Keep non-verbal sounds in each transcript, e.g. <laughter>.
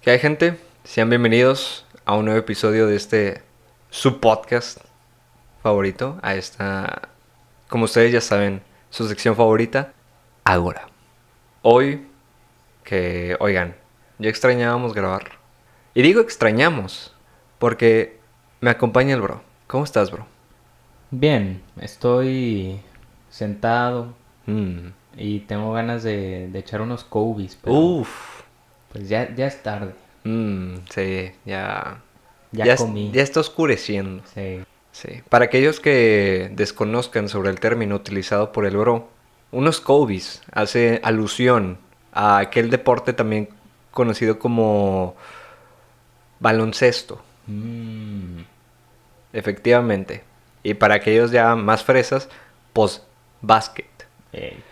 ¿Qué hay gente? Sean bienvenidos a un nuevo episodio de este su podcast favorito, a esta, como ustedes ya saben, su sección favorita, Agora. Hoy, que, oigan, ya extrañábamos grabar. Y digo extrañamos, porque me acompaña el bro. ¿Cómo estás, bro? Bien, estoy sentado Mm. y tengo ganas de, de echar unos Kobe's, pero Uf. Pues ya, ya es tarde. Mm, sí, ya. Ya, comí. ya está oscureciendo. Sí. Sí. Para aquellos que desconozcan sobre el término utilizado por el bro, unos Kobe's hace alusión a aquel deporte también conocido como baloncesto, Mm, efectivamente. Y para aquellos ya más fresas, pues básquet. ey.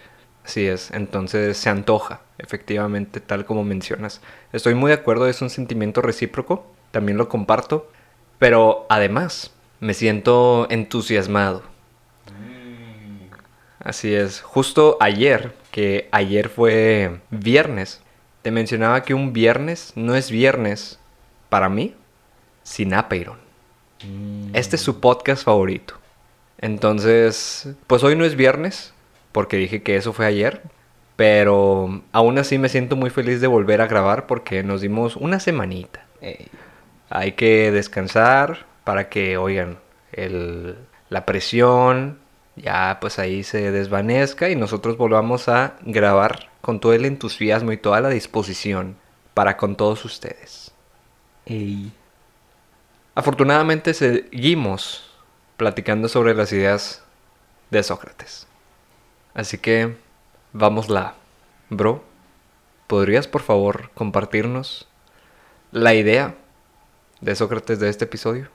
Así es, entonces se antoja, efectivamente, tal como mencionas. Estoy muy de acuerdo, es un sentimiento recíproco, también lo comparto, pero además me siento entusiasmado. Así es, justo ayer, que ayer fue viernes, te mencionaba que un viernes no es viernes para mí sin Apeiron. Mm, Este es su podcast favorito. Entonces, pues hoy no es viernes, porque dije que eso fue ayer. Pero aún así me siento muy feliz de volver a grabar porque nos dimos una semanita. Hay que descansar para que, oigan, el- la presión ya pues ahí se desvanezca y nosotros volvamos a grabar con todo el entusiasmo y toda la disposición para con todos ustedes. Ey. Afortunadamente seguimos platicando sobre las ideas de Sócrates. Así que vámosla. Bro, ¿podrías por favor compartirnos la idea de Sócrates de este episodio?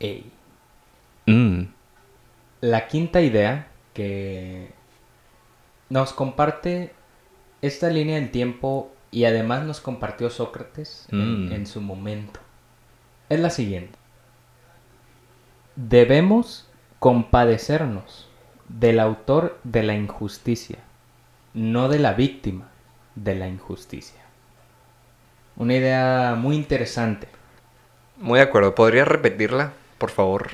Ey. Mm. La quinta idea que nos comparte esta línea del tiempo y además nos compartió Sócrates en, Mm. en su momento es la siguiente. Debemos compadecernos del autor de la injusticia, no de la víctima de la injusticia. Una idea muy interesante. Muy de acuerdo. ¿Podrías repetirla, por favor?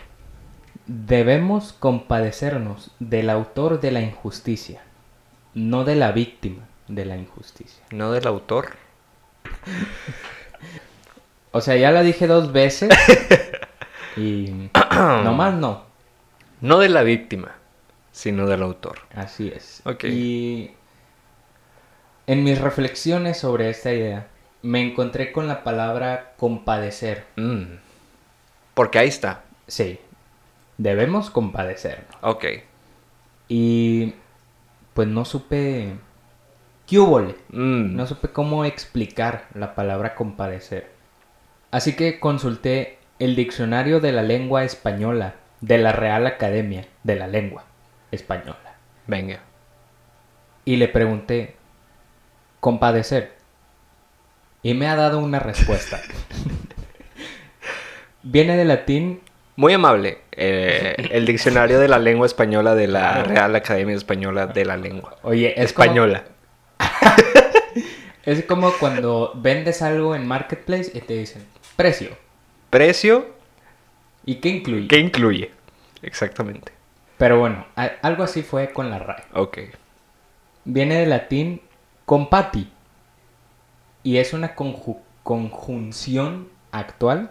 Debemos compadecernos del autor de la injusticia, no de la víctima de la injusticia. ¿No del autor? O sea, ya la dije dos veces <laughs> y no más no. No de la víctima, sino del autor. Así es. Ok. Y en mis reflexiones sobre esta idea, me encontré con la palabra compadecer. Mm. Porque ahí está. Sí, debemos compadecernos. Ok. Y pues no supe... ¿Qué? Mm. No supe cómo explicar la palabra compadecer. Así que consulté el diccionario de la lengua española de la Real Academia de la Lengua Española. Venga. Y le pregunté, compadecer. Y me ha dado una respuesta. <laughs> Viene del latín, Muy amable. eh, el diccionario de la lengua española de la. Real Academia Española de la Lengua. oye, es como- Española. <laughs> es como cuando vendes algo en Marketplace y te dicen, precio. Precio, ¿Y qué incluye? ¿qué incluye? Exactamente. Pero bueno, algo así fue con la RAE. Ok. Viene del latín compati. Y es una conju- conjunción actual.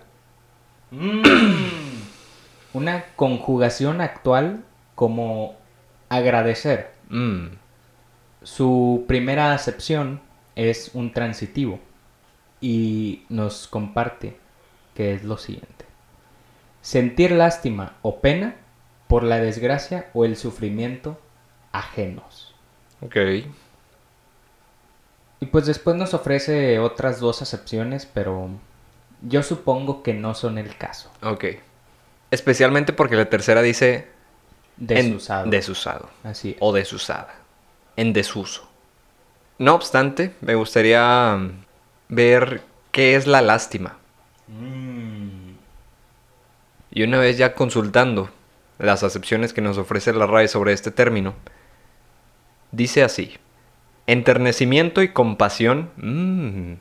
<coughs> una conjugación actual como agradecer. Mm. Su primera acepción es un transitivo. Y nos comparte que es lo siguiente. Sentir lástima o pena por la desgracia o el sufrimiento ajenos. Ok. Y pues después nos ofrece otras dos acepciones, pero yo supongo que no son el caso. Ok. Especialmente porque la tercera dice en Desusado. desusado. Así es. O desusada. En desuso. No obstante, me gustaría mm, ver qué es la lástima. Mm, Y una vez ya consultando las acepciones que nos ofrece la RAE sobre este término, dice así: enternecimiento y compasión. mm,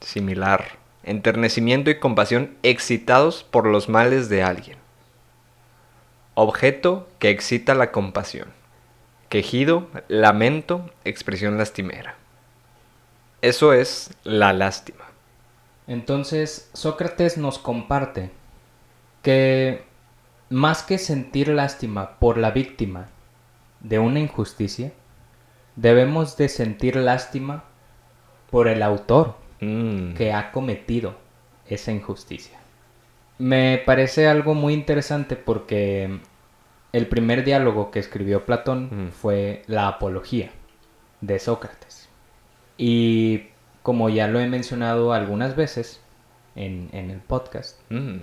Similar. Enternecimiento y compasión excitados por los males de alguien. Objeto que excita la compasión. Quejido, lamento, expresión lastimera. Eso es la lástima. Entonces, Sócrates nos comparte que más que sentir lástima por la víctima de una injusticia, debemos de sentir lástima por el autor Mm. que ha cometido esa injusticia. Me parece algo muy interesante porque el primer diálogo que escribió Platón Mm. fue la apología de Sócrates. Y como ya lo he mencionado algunas veces en, en el podcast, Mm.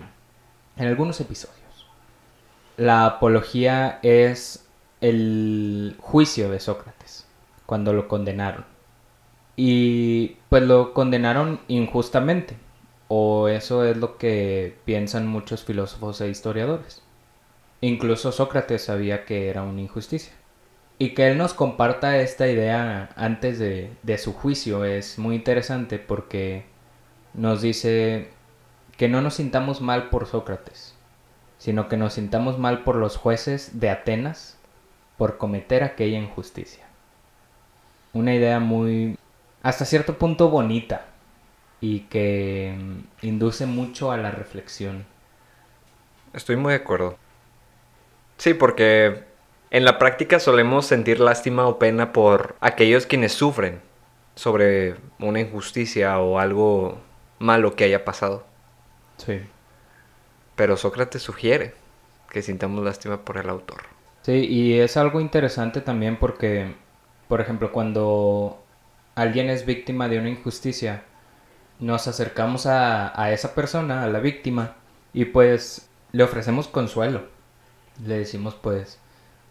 en algunos episodios, la apología es el juicio de Sócrates cuando lo condenaron. Y pues lo condenaron injustamente. O eso es lo que piensan muchos filósofos e historiadores. Incluso Sócrates sabía que era una injusticia. Y que él nos comparta esta idea antes de, de su juicio es muy interesante porque nos dice que no nos sintamos mal por Sócrates, sino que nos sintamos mal por los jueces de Atenas por cometer aquella injusticia. Una idea muy, hasta cierto punto bonita y que mm, induce mucho a la reflexión. Estoy muy de acuerdo. Sí, porque en la práctica solemos sentir lástima o pena por aquellos quienes sufren sobre una injusticia o algo malo que haya pasado. Sí. Pero Sócrates sugiere que sintamos lástima por el autor. Sí, y es algo interesante también porque, por ejemplo, cuando alguien es víctima de una injusticia, nos acercamos a, a esa persona, a la víctima, y pues le ofrecemos consuelo. Le decimos pues,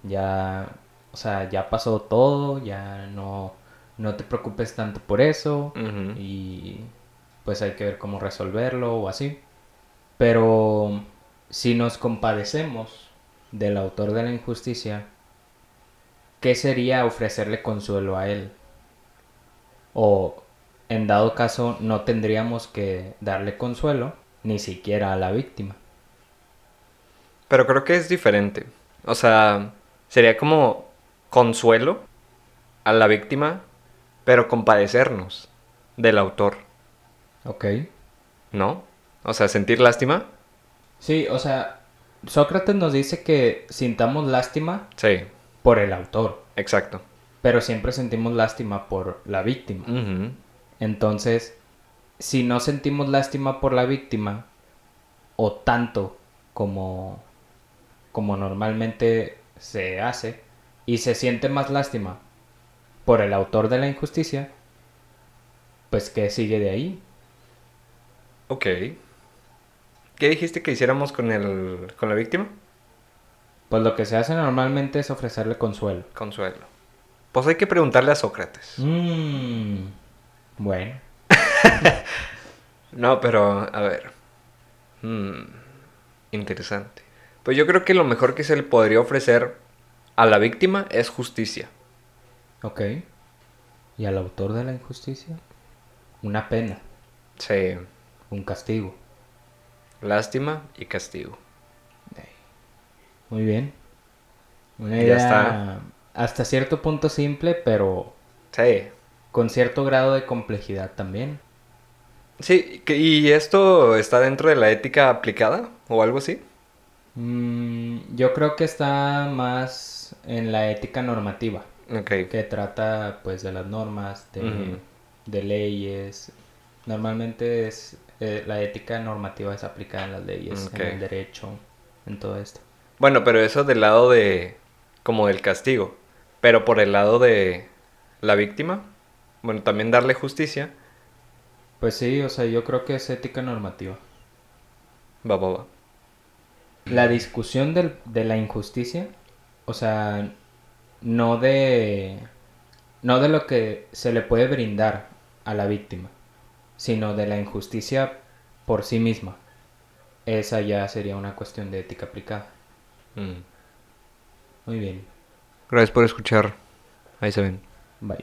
ya, o sea, ya pasó todo, ya no, no te preocupes tanto por eso, y pues hay que ver cómo resolverlo o así. Pero si nos compadecemos del autor de la injusticia, ¿qué sería ofrecerle consuelo a él? O en dado caso no tendríamos que darle consuelo ni siquiera a la víctima. Pero creo que es diferente. O sea, sería como consuelo a la víctima, pero compadecernos del autor, ¿Ok? ¿no? O sea, sentir lástima. Sí, o sea, Sócrates nos dice que sintamos lástima Sí, por el autor, exacto. pero siempre sentimos lástima por la víctima. Entonces, si no sentimos lástima por la víctima, o tanto como, como normalmente se hace, y se siente más lástima por el autor de la injusticia, pues ¿qué sigue de ahí? Ok. ¿Qué dijiste que hiciéramos con el con la víctima? Pues lo que se hace normalmente es ofrecerle consuelo. Consuelo. Pues hay que preguntarle a Sócrates. Mmm. Bueno. <laughs> No, pero a ver. Hmm, interesante. Pues yo creo que lo mejor que se le podría ofrecer a la víctima es justicia. Ok. ¿Y al autor de la injusticia? Una pena, Sí, un castigo. Lástima y castigo. Muy bien. Una Ya idea está. hasta cierto punto simple, pero Sí. con cierto grado de complejidad también. Sí, ¿y esto está dentro de la ética aplicada o algo así? Mm, yo creo que está más en la ética normativa, Ok. que trata pues de las normas, de, de leyes. Normalmente es eh, la ética normativa es aplicada en las leyes, en el derecho, en todo esto. Bueno, pero eso del lado de... como del castigo. Pero por el lado de la víctima, bueno, también darle justicia. Pues sí, o sea, yo creo que es ética normativa. Va, va, va. La discusión del- de la injusticia, o sea, no de, no de lo que se le puede brindar a la víctima, sino de la injusticia por sí misma. Esa ya sería una cuestión de ética aplicada. Mm. Muy bien, Gracias por escuchar. Ahí se ven. bye.